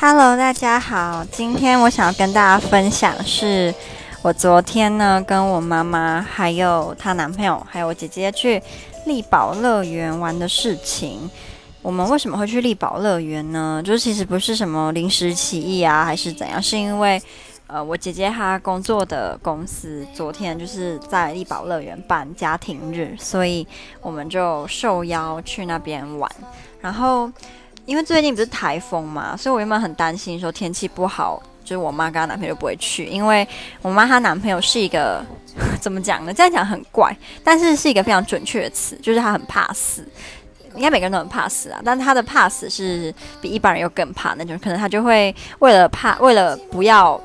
Hello，大家好。今天我想要跟大家分享是，我昨天呢跟我妈妈还有她男朋友还有我姐姐去丽宝乐园玩的事情。我们为什么会去丽宝乐园呢？就是其实不是什么临时起意啊，还是怎样？是因为呃，我姐姐她工作的公司昨天就是在丽宝乐园办家庭日，所以我们就受邀去那边玩，然后。因为最近不是台风嘛，所以我原本很担心说天气不好，就是我妈跟她男朋友就不会去。因为我妈她男朋友是一个 怎么讲呢？这样讲很怪，但是是一个非常准确的词，就是他很怕死。应该每个人都很怕死啊，但他的怕死是比一般人又更怕那种，可能他就会为了怕，为了不要。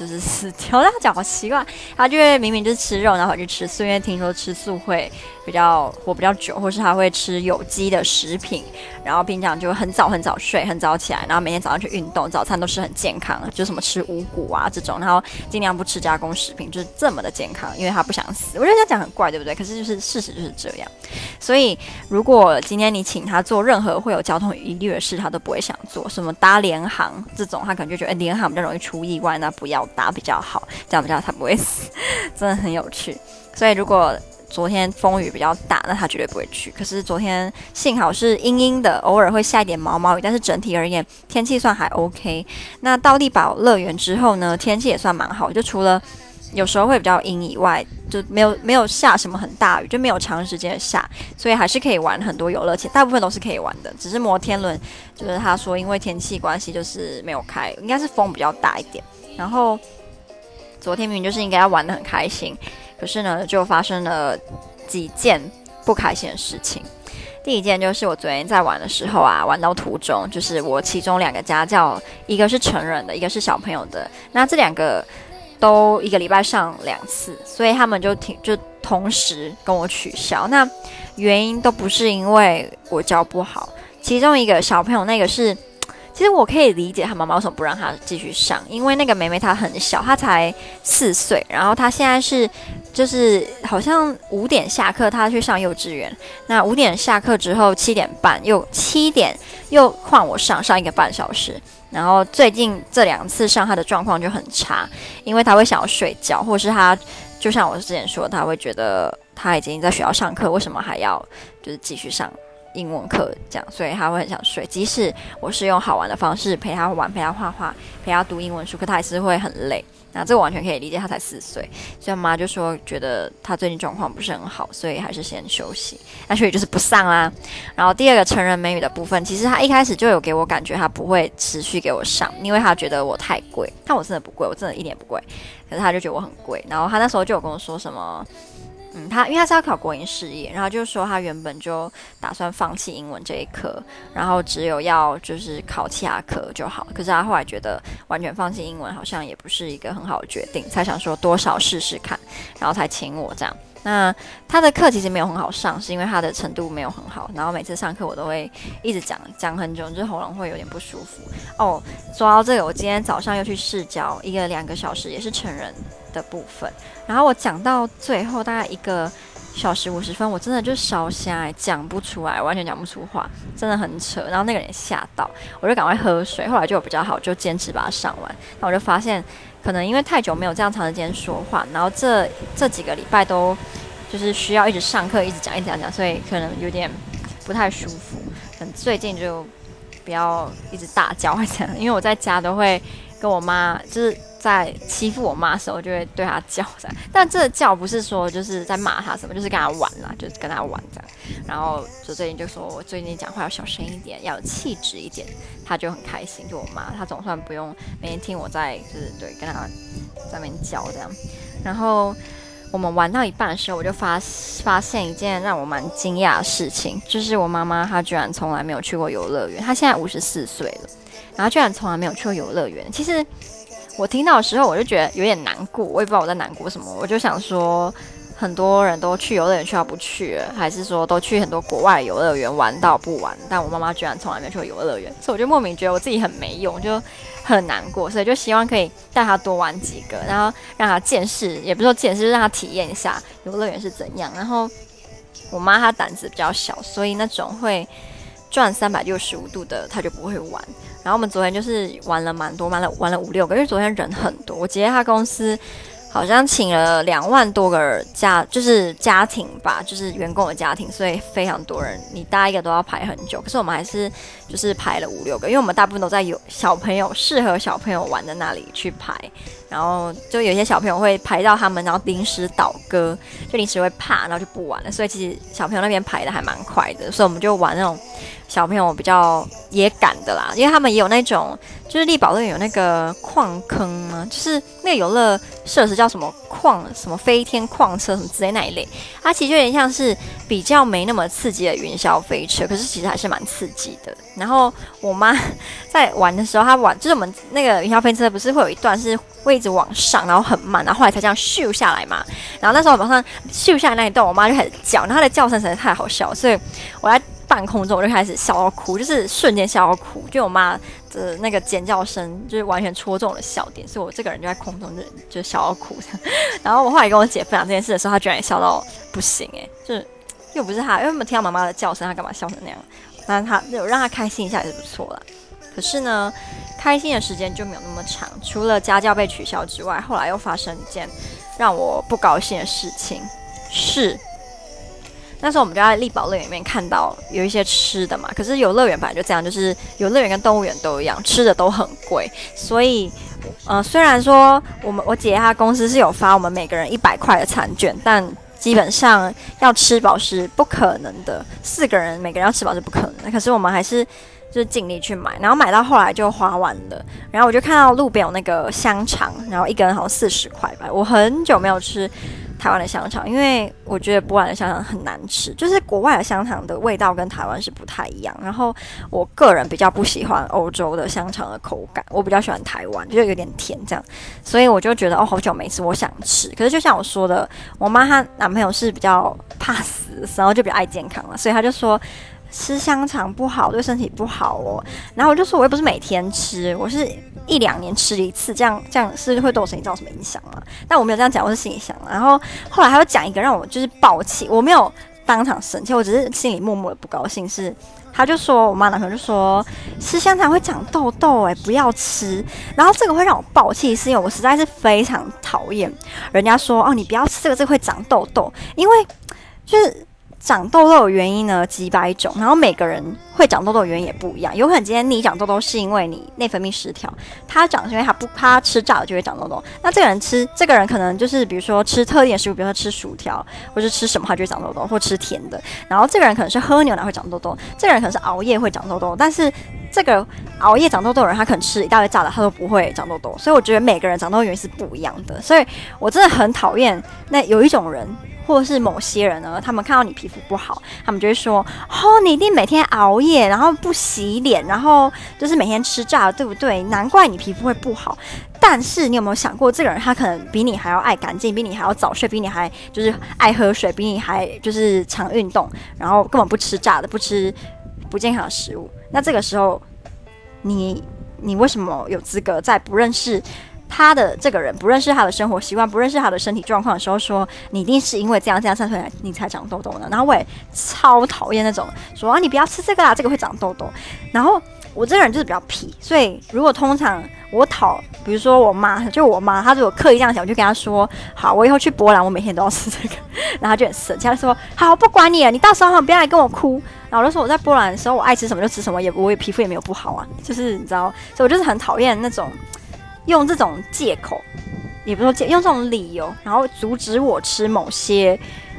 就是死掉，他讲好奇怪，他就会明明就是吃肉，然后去吃素，因为听说吃素会比较活比较久，或是他会吃有机的食品，然后平常就很早很早睡，很早起来，然后每天早上去运动，早餐都是很健康的，就什么吃五谷啊这种，然后尽量不吃加工食品，就是这么的健康，因为他不想死。我觉得这样讲很怪，对不对？可是就是事实就是这样。所以如果今天你请他做任何会有交通疑虑的事，他都不会想做，什么搭联航这种，他可能就觉得哎，联航比较容易出意外，那不要。打比较好，这样比较他不会死，真的很有趣。所以如果昨天风雨比较大，那他绝对不会去。可是昨天幸好是阴阴的，偶尔会下一点毛毛雨，但是整体而言天气算还 OK。那到丽宝乐园之后呢，天气也算蛮好，就除了有时候会比较阴以外，就没有没有下什么很大雨，就没有长时间的下，所以还是可以玩很多游乐器，大部分都是可以玩的。只是摩天轮，就是他说因为天气关系就是没有开，应该是风比较大一点。然后昨天明明就是应该要玩得很开心，可是呢，就发生了几件不开心的事情。第一件就是我昨天在玩的时候啊，玩到途中，就是我其中两个家教，一个是成人的，一个是小朋友的。那这两个都一个礼拜上两次，所以他们就挺就同时跟我取消。那原因都不是因为我教不好，其中一个小朋友那个是。其实我可以理解他妈妈为什么不让他继续上，因为那个妹妹她很小，她才四岁，然后她现在是就是好像五点下课，她去上幼稚园。那五点下课之后，七点半又七点又换我上上一个半小时。然后最近这两次上她的状况就很差，因为她会想要睡觉，或是她就像我之前说，她会觉得她已经在学校上课，为什么还要就是继续上？英文课这样，所以他会很想睡。即使我是用好玩的方式陪他玩、陪他画画、陪他读英文书，可他还是会很累。那这个完全可以理解，他才四岁。所以妈就说觉得他最近状况不是很好，所以还是先休息。那所以就是不上啦。然后第二个成人美语的部分，其实他一开始就有给我感觉他不会持续给我上，因为他觉得我太贵。但我真的不贵，我真的一点不贵。可是他就觉得我很贵。然后他那时候就有跟我说什么。嗯，他因为他是要考国营事业，然后就说他原本就打算放弃英文这一科，然后只有要就是考其他科就好。可是他后来觉得完全放弃英文好像也不是一个很好的决定，才想说多少试试看，然后才请我这样。那他的课其实没有很好上，是因为他的程度没有很好，然后每次上课我都会一直讲讲很久，就是喉咙会有点不舒服。哦，说到这个，我今天早上又去试教一个两个小时，也是成人的部分。然后我讲到最后大概一个小时五十分，我真的就烧瞎，讲不出来，完全讲不出话，真的很扯。然后那个人吓到，我就赶快喝水。后来就比较好，就坚持把它上完。那我就发现。可能因为太久没有这样长时间说话，然后这这几个礼拜都就是需要一直上课，一直讲，一直讲讲，所以可能有点不太舒服。可能最近就不要一直大叫这样，因为我在家都会跟我妈就是。在欺负我妈的时候，就会对她叫噻。但这叫不是说就是在骂她什么，就是跟她玩啦，就是跟她玩这样。然后就最近就说我最近讲话要小声一点，要有气质一点，她就很开心。就我妈，她总算不用每天听我在就是对跟她在那边叫这样。然后我们玩到一半的时候，我就发发现一件让我蛮惊讶的事情，就是我妈妈她居然从来没有去过游乐园。她现在五十四岁了，然后居然从来没有去过游乐园。其实。我听到的时候，我就觉得有点难过，我也不知道我在难过什么。我就想说，很多人都去游乐园，去到不去，还是说都去很多国外游乐园玩到不玩？但我妈妈居然从来没去过游乐园，所以我就莫名觉得我自己很没用，就很难过。所以就希望可以带她多玩几个，然后让她见识，也不是说见识，就让她体验一下游乐园是怎样。然后我妈她胆子比较小，所以那种会转三百六十五度的，她就不会玩。然后我们昨天就是玩了蛮多，玩了玩了五六个，因为昨天人很多。我姐姐她公司。好像请了两万多个家，就是家庭吧，就是员工的家庭，所以非常多人，你搭一个都要排很久。可是我们还是就是排了五六个，因为我们大部分都在有小朋友适合小朋友玩的那里去排，然后就有些小朋友会排到他们，然后临时倒戈，就临时会怕，然后就不玩了。所以其实小朋友那边排的还蛮快的，所以我们就玩那种小朋友比较也敢的啦，因为他们也有那种。就是力宝乐园有那个矿坑嘛？就是那个游乐设施叫什么矿什么飞天矿车什么之类那一类，它其实有点像是比较没那么刺激的云霄飞车，可是其实还是蛮刺激的。然后我妈在玩的时候，她玩就是我们那个云霄飞车不是会有一段是会一直往上，然后很慢，然后后来才这样咻下来嘛。然后那时候我马上咻下来那一段，我妈就开始叫，然后她的叫声实在太好笑，所以我在半空中我就开始笑到哭，就是瞬间笑到哭，就我妈。的那个尖叫声就是完全戳中了笑点，所以我这个人就在空中就就笑到哭。然后我后来跟我姐分享这件事的时候，她居然也笑到不行诶、就是又不是她，因为没听到妈妈的叫声，她干嘛笑成那样？那她有让她开心一下也是不错了。可是呢，开心的时间就没有那么长，除了家教被取消之外，后来又发生一件让我不高兴的事情，是。那时候我们就在丽宝乐园里面看到有一些吃的嘛，可是游乐园本来就这样，就是游乐园跟动物园都一样，吃的都很贵。所以，呃，虽然说我们我姐她公司是有发我们每个人一百块的餐券，但基本上要吃饱是不可能的，四个人每个人要吃饱是不可能的。可是我们还是就是尽力去买，然后买到后来就花完了。然后我就看到路边有那个香肠，然后一个人好像四十块吧。我很久没有吃。台湾的香肠，因为我觉得波兰的香肠很难吃，就是国外的香肠的味道跟台湾是不太一样。然后我个人比较不喜欢欧洲的香肠的口感，我比较喜欢台湾，就有点甜这样。所以我就觉得哦，好久没吃，我想吃。可是就像我说的，我妈她男朋友是比较怕死，然后就比较爱健康了，所以他就说。吃香肠不好，对身体不好哦。然后我就说，我又不是每天吃，我是一两年吃一次，这样这样是会对我身体造成什么影响吗？但我没有这样讲，我是心里想。然后后来还要讲一个让我就是爆气，我没有当场生气，我只是心里默默的不高兴。是他就说我妈男朋友就说吃香肠会长痘痘，哎，不要吃。然后这个会让我爆气，是因为我实在是非常讨厌人家说哦，你不要吃这个，这个会长痘痘，因为就是。长痘痘的原因呢，几百种，然后每个人会长痘痘的原因也不一样。有可能今天你长痘痘是因为你内分泌失调，他长是因为他不他吃炸的就会长痘痘。那这个人吃，这个人可能就是比如说吃特定的食物，比如说吃薯条，或是吃什么他就会长痘痘，或吃甜的。然后这个人可能是喝牛奶会长痘痘，这个人可能是熬夜会长痘痘。但是这个熬夜长痘痘的人，他可能吃一大堆炸的，他都不会长痘痘。所以我觉得每个人长痘痘原因是不一样的。所以我真的很讨厌那有一种人。或是某些人呢，他们看到你皮肤不好，他们就会说：“哦，你一定每天熬夜，然后不洗脸，然后就是每天吃炸的，对不对？难怪你皮肤会不好。”但是你有没有想过，这个人他可能比你还要爱干净，比你还要早睡，比你还就是爱喝水，比你还就是常运动，然后根本不吃炸的，不吃不健康的食物。那这个时候，你你为什么有资格在不认识？他的这个人不认识他的生活习惯，不认识他的身体状况的时候，说你一定是因为这样这样，所以你才长痘痘的。然后我也超讨厌那种说啊，你不要吃这个啦，这个会长痘痘。然后我这个人就是比较皮，所以如果通常我讨，比如说我妈，就我妈，她如果刻意这样想，我就跟她说，好，我以后去波兰，我每天都要吃这个。然后她就很生气，她说好，不管你了，你到时候不要来跟我哭。然后我就说我在波兰的时候，我爱吃什么就吃什么，也我也皮肤也没有不好啊，就是你知道，所以我就是很讨厌那种。用这种借口，也不说借，用这种理由，然后阻止我吃某些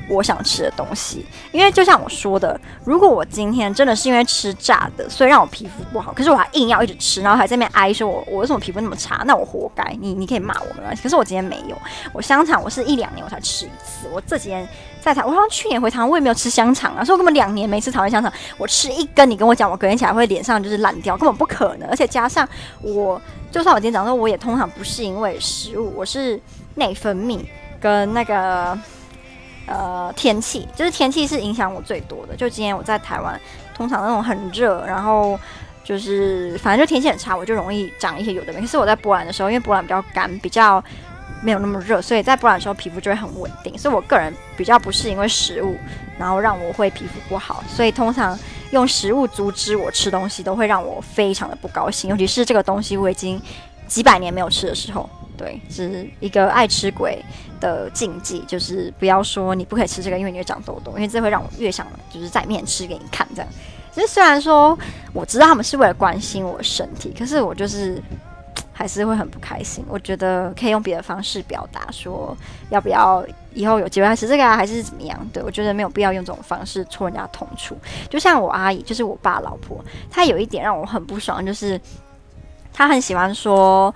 我想吃的东西。因为就像我说的，如果我今天真的是因为吃炸的，所以让我皮肤不好，可是我还硬要一直吃，然后还在那边哀说我我为什么皮肤那么差，那我活该。你你可以骂我没关系，可是我今天没有。我香肠我是一两年我才吃一次，我这几天。在台，我好像去年回台湾，我也没有吃香肠啊，所以我根本两年没吃台湾香肠。我吃一根，你跟我讲，我隔天起来会脸上就是烂掉，根本不可能。而且加上我，就算我今天讲说，我也通常不是因为食物，我是内分泌跟那个呃天气，就是天气是影响我最多的。就今天我在台湾，通常那种很热，然后就是反正就天气很差，我就容易长一些有的没。可是我在波兰的时候，因为波兰比较干，比较。没有那么热，所以在波兰的时候皮肤就会很稳定。所以我个人比较不是因为食物，然后让我会皮肤不好，所以通常用食物阻止我吃东西，都会让我非常的不高兴。尤其是这个东西我已经几百年没有吃的时候，对，是一个爱吃鬼的禁忌，就是不要说你不可以吃这个，因为你会长痘痘，因为这会让我越想就是在面吃给你看这样。其实虽然说我知道他们是为了关心我身体，可是我就是。还是会很不开心。我觉得可以用别的方式表达，说要不要以后有机会还是这个啊，还是怎么样？对，我觉得没有必要用这种方式戳人家痛处。就像我阿姨，就是我爸老婆，她有一点让我很不爽，就是她很喜欢说。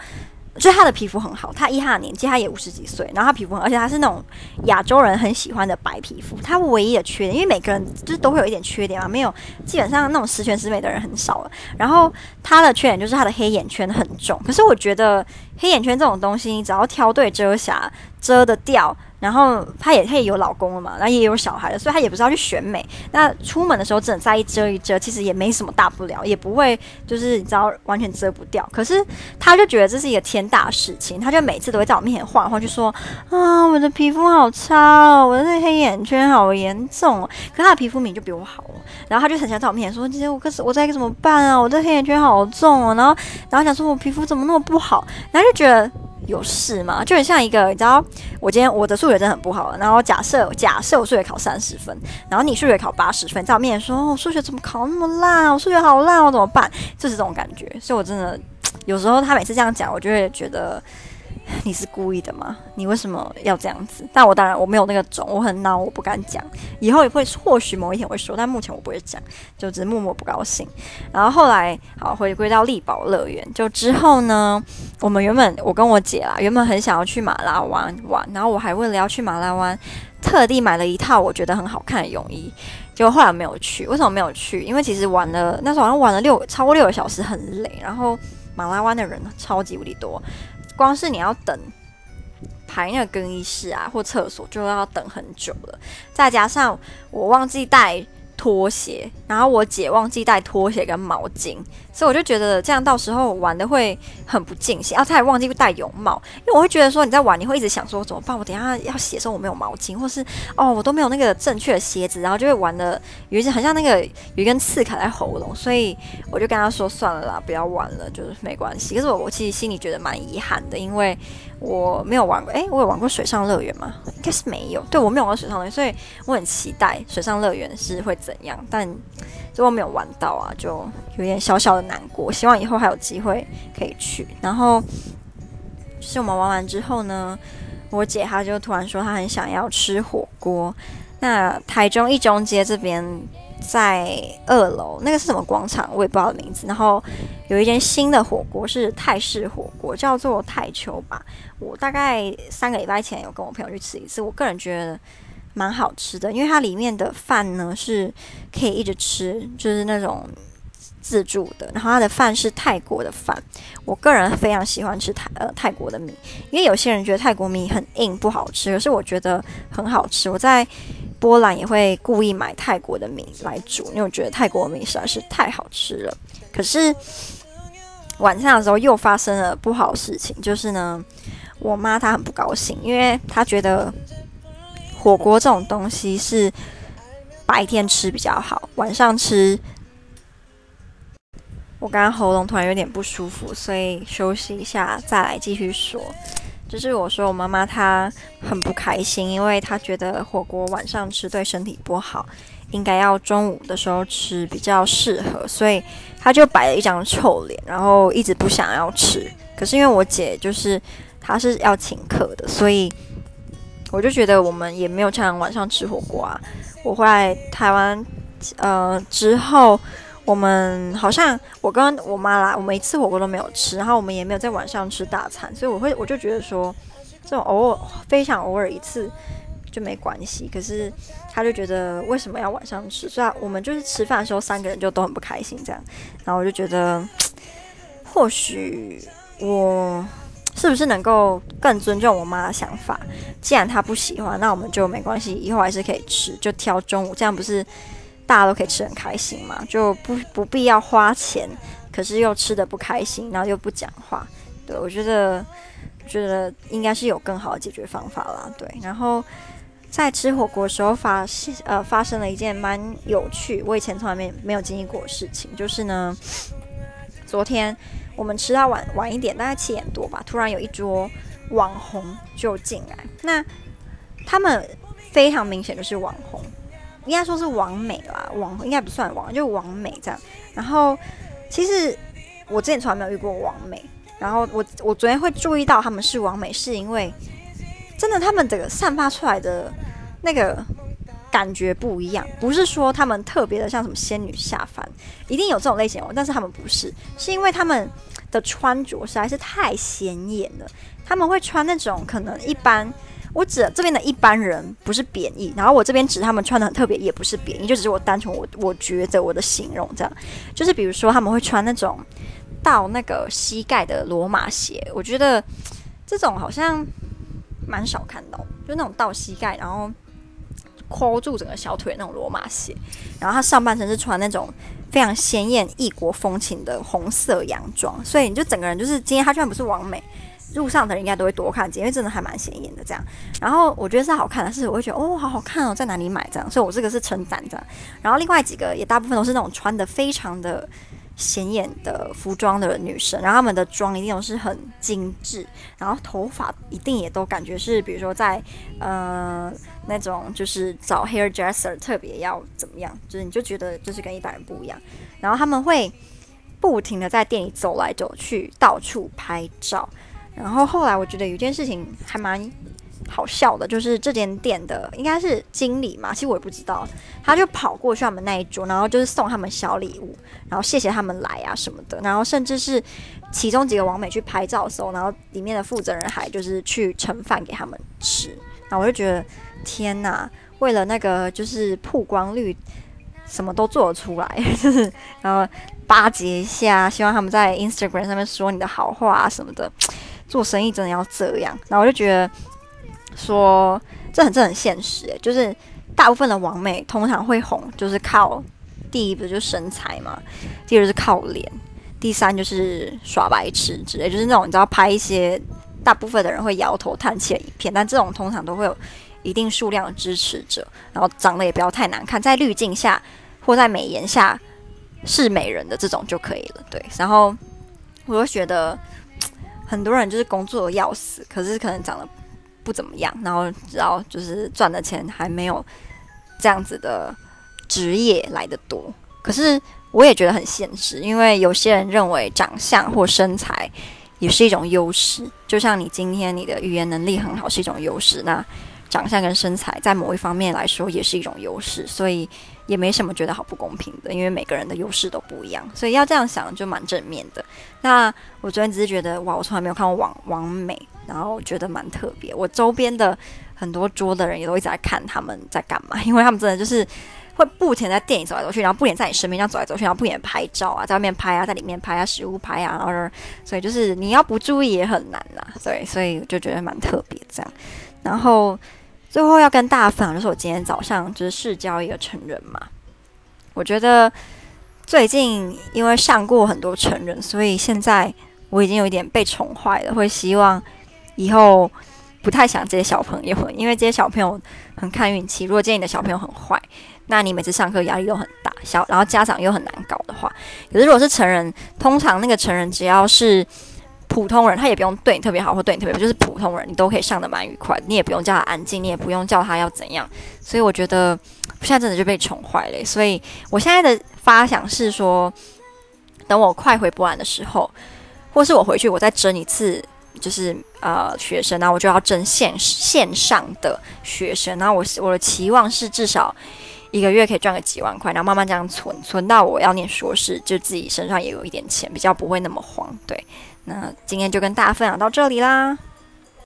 就他的皮肤很好，他依他的年纪，他也五十几岁，然后他皮肤，而且他是那种亚洲人很喜欢的白皮肤。他唯一的缺点，因为每个人就是都会有一点缺点嘛，没有基本上那种十全十美的人很少了。然后他的缺点就是他的黑眼圈很重，可是我觉得黑眼圈这种东西，你只要挑对遮瑕，遮得掉。然后她也她也有老公了嘛，然后也有小孩了，所以她也不是要去选美。那出门的时候，只能再一遮一遮，其实也没什么大不了，也不会就是你知道完全遮不掉。可是她就觉得这是一个天大事情，她就每次都会在我面前晃晃，就说啊，我的皮肤好差哦，我的黑眼圈好严重哦。可她的皮肤明就比我好哦，然后她就很想在我面前说，今天我可是我在该怎么办啊？我的黑眼圈好重哦，然后然后想说我皮肤怎么那么不好，然后就觉得。有事吗？就很像一个，你知道，我今天我的数学真的很不好。然后假设假设我数学考三十分，然后你数学考八十分，在我面前说，我数学怎么考那么烂？我数学好烂，我怎么办？就是这种感觉。所以我真的 有时候他每次这样讲，我就会觉得。你是故意的吗？你为什么要这样子？但我当然我没有那个种，我很孬，我不敢讲。以后也会，或许某一天会说，但目前我不会讲，就只是默默不高兴。然后后来，好回归到丽宝乐园，就之后呢，我们原本我跟我姐啦，原本很想要去马拉湾玩，然后我还为了要去马拉湾，特地买了一套我觉得很好看的泳衣，结果后来没有去。为什么没有去？因为其实玩了那时候好像玩了六超过六个小时，很累。然后马拉湾的人超级无敌多。光是你要等排那个更衣室啊，或厕所，就要等很久了。再加上我忘记带拖鞋，然后我姐忘记带拖鞋跟毛巾，所以我就觉得这样到时候玩的会很不尽兴。啊，她还忘记带泳帽，因为我会觉得说你在玩，你会一直想说怎么办？我等下要洗的时候我没有毛巾，或是哦我都没有那个正确的鞋子，然后就会玩的有一些很像那个有一根刺卡在喉咙，所以我就跟她说算了啦，不要玩了，就是没关系。可是我我其实心里觉得蛮遗憾的，因为我没有玩过，诶，我有玩过水上乐园吗？应该是没有。对，我没有玩过水上乐园，所以我很期待水上乐园是会怎样，但如果没有玩到啊，就有点小小的难过。希望以后还有机会可以去。然后就是我们玩完之后呢，我姐她就突然说她很想要吃火锅。那台中一中街这边。在二楼那个是什么广场，我也不知道名字。然后有一间新的火锅是泰式火锅，叫做泰秋吧。我大概三个礼拜前有跟我朋友去吃一次，我个人觉得蛮好吃的，因为它里面的饭呢是可以一直吃，就是那种自助的。然后它的饭是泰国的饭，我个人非常喜欢吃泰呃泰国的米，因为有些人觉得泰国米很硬不好吃，可是我觉得很好吃。我在波兰也会故意买泰国的米来煮，因为我觉得泰国米实在是太好吃了。可是晚上的时候又发生了不好的事情，就是呢，我妈她很不高兴，因为她觉得火锅这种东西是白天吃比较好，晚上吃。我刚刚喉咙突然有点不舒服，所以休息一下再来继续说。就是我说我妈妈她很不开心，因为她觉得火锅晚上吃对身体不好，应该要中午的时候吃比较适合，所以她就摆了一张臭脸，然后一直不想要吃。可是因为我姐就是她是要请客的，所以我就觉得我们也没有常常晚上吃火锅啊。我回来台湾呃之后。我们好像我跟我妈来，我们一次火锅都没有吃，然后我们也没有在晚上吃大餐，所以我会我就觉得说，这种偶尔非常偶尔一次就没关系。可是他就觉得为什么要晚上吃？所以我们就是吃饭的时候三个人就都很不开心这样。然后我就觉得，或许我是不是能够更尊重我妈的想法？既然她不喜欢，那我们就没关系，以后还是可以吃，就挑中午，这样不是？大家都可以吃很开心嘛，就不不必要花钱，可是又吃得不开心，然后又不讲话。对，我觉得觉得应该是有更好的解决方法啦。对，然后在吃火锅的时候发现呃发生了一件蛮有趣，我以前从来没没有经历过的事情，就是呢，昨天我们吃到晚晚一点，大概七点多吧，突然有一桌网红就进来，那他们非常明显就是网红。应该说是网美啦，网应该不算网，就网美这样。然后其实我之前从来没有遇过网美，然后我我昨天会注意到他们是网美，是因为真的他们这个散发出来的那个感觉不一样，不是说他们特别的像什么仙女下凡，一定有这种类型哦，但是他们不是，是因为他们的穿着实在是太显眼了，他们会穿那种可能一般。我指这边的一般人不是贬义，然后我这边指他们穿的很特别，也不是贬义，就只是我单纯我我觉得我的形容这样，就是比如说他们会穿那种到那个膝盖的罗马鞋，我觉得这种好像蛮少看到，就那种到膝盖然后抠住整个小腿那种罗马鞋，然后他上半身是穿那种非常鲜艳异国风情的红色洋装，所以你就整个人就是今天他居然不是完美。路上的人应该都会多看几眼，因为真的还蛮显眼的这样。然后我觉得是好看的，是我会觉得哦，好好看哦，在哪里买这样？所以我这个是称赞这样。然后另外几个也大部分都是那种穿的非常的显眼的服装的女生，然后她们的妆一定都是很精致，然后头发一定也都感觉是，比如说在呃那种就是找 hairdresser 特别要怎么样，就是你就觉得就是跟一般人不一样。然后他们会不停的在店里走来走去，到处拍照。然后后来我觉得有件事情还蛮好笑的，就是这间店的应该是经理嘛，其实我也不知道，他就跑过去他们那一桌，然后就是送他们小礼物，然后谢谢他们来啊什么的，然后甚至是其中几个网美去拍照的时候，然后里面的负责人还就是去盛饭给他们吃，然后我就觉得天哪，为了那个就是曝光率，什么都做得出来，就 是然后巴结一下，希望他们在 Instagram 上面说你的好话啊什么的。做生意真的要这样，然后我就觉得说这很这很现实诶，就是大部分的网美通常会红，就是靠第一不就是身材嘛，第二是靠脸，第三就是耍白痴之类，就是那种你知道拍一些大部分的人会摇头叹气的影片，但这种通常都会有一定数量的支持者，然后长得也不要太难看，在滤镜下或在美颜下是美人的这种就可以了，对，然后我就觉得。很多人就是工作要死，可是可能长得不怎么样，然后然后就是赚的钱还没有这样子的职业来的多。可是我也觉得很现实，因为有些人认为长相或身材也是一种优势，就像你今天你的语言能力很好是一种优势，那长相跟身材在某一方面来说也是一种优势，所以。也没什么觉得好不公平的，因为每个人的优势都不一样，所以要这样想就蛮正面的。那我昨天只是觉得，哇，我从来没有看过网网美，然后觉得蛮特别。我周边的很多桌的人也都一直在看他们在干嘛，因为他们真的就是会不停在店里走来走去，然后不停在你身边这样走来走去，然后不停拍照啊，在外面拍啊，在里面拍啊，食物拍啊，然后所以就是你要不注意也很难呐。对，所以就觉得蛮特别这样，然后。最后要跟大家分享，就是我今天早上就是市交一个成人嘛。我觉得最近因为上过很多成人，所以现在我已经有一点被宠坏了。会希望以后不太想这些小朋友，因为这些小朋友很看运气。如果今天你的小朋友很坏，那你每次上课压力都很大，小然后家长又很难搞的话，可是如果是成人，通常那个成人只要是。普通人他也不用对你特别好，或对你特别，就是普通人你都可以上得蛮愉快，你也不用叫他安静，你也不用叫他要怎样。所以我觉得现在真的就被宠坏了。所以我现在的发想是说，等我快回波兰的时候，或是我回去，我再征一次，就是呃学生，然后我就要征线线上的学生，然后我我的期望是至少一个月可以赚个几万块，然后慢慢这样存，存到我要念硕士，就自己身上也有一点钱，比较不会那么慌。对。那今天就跟大家分享到这里啦。